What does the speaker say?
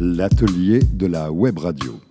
l'atelier de la web radio.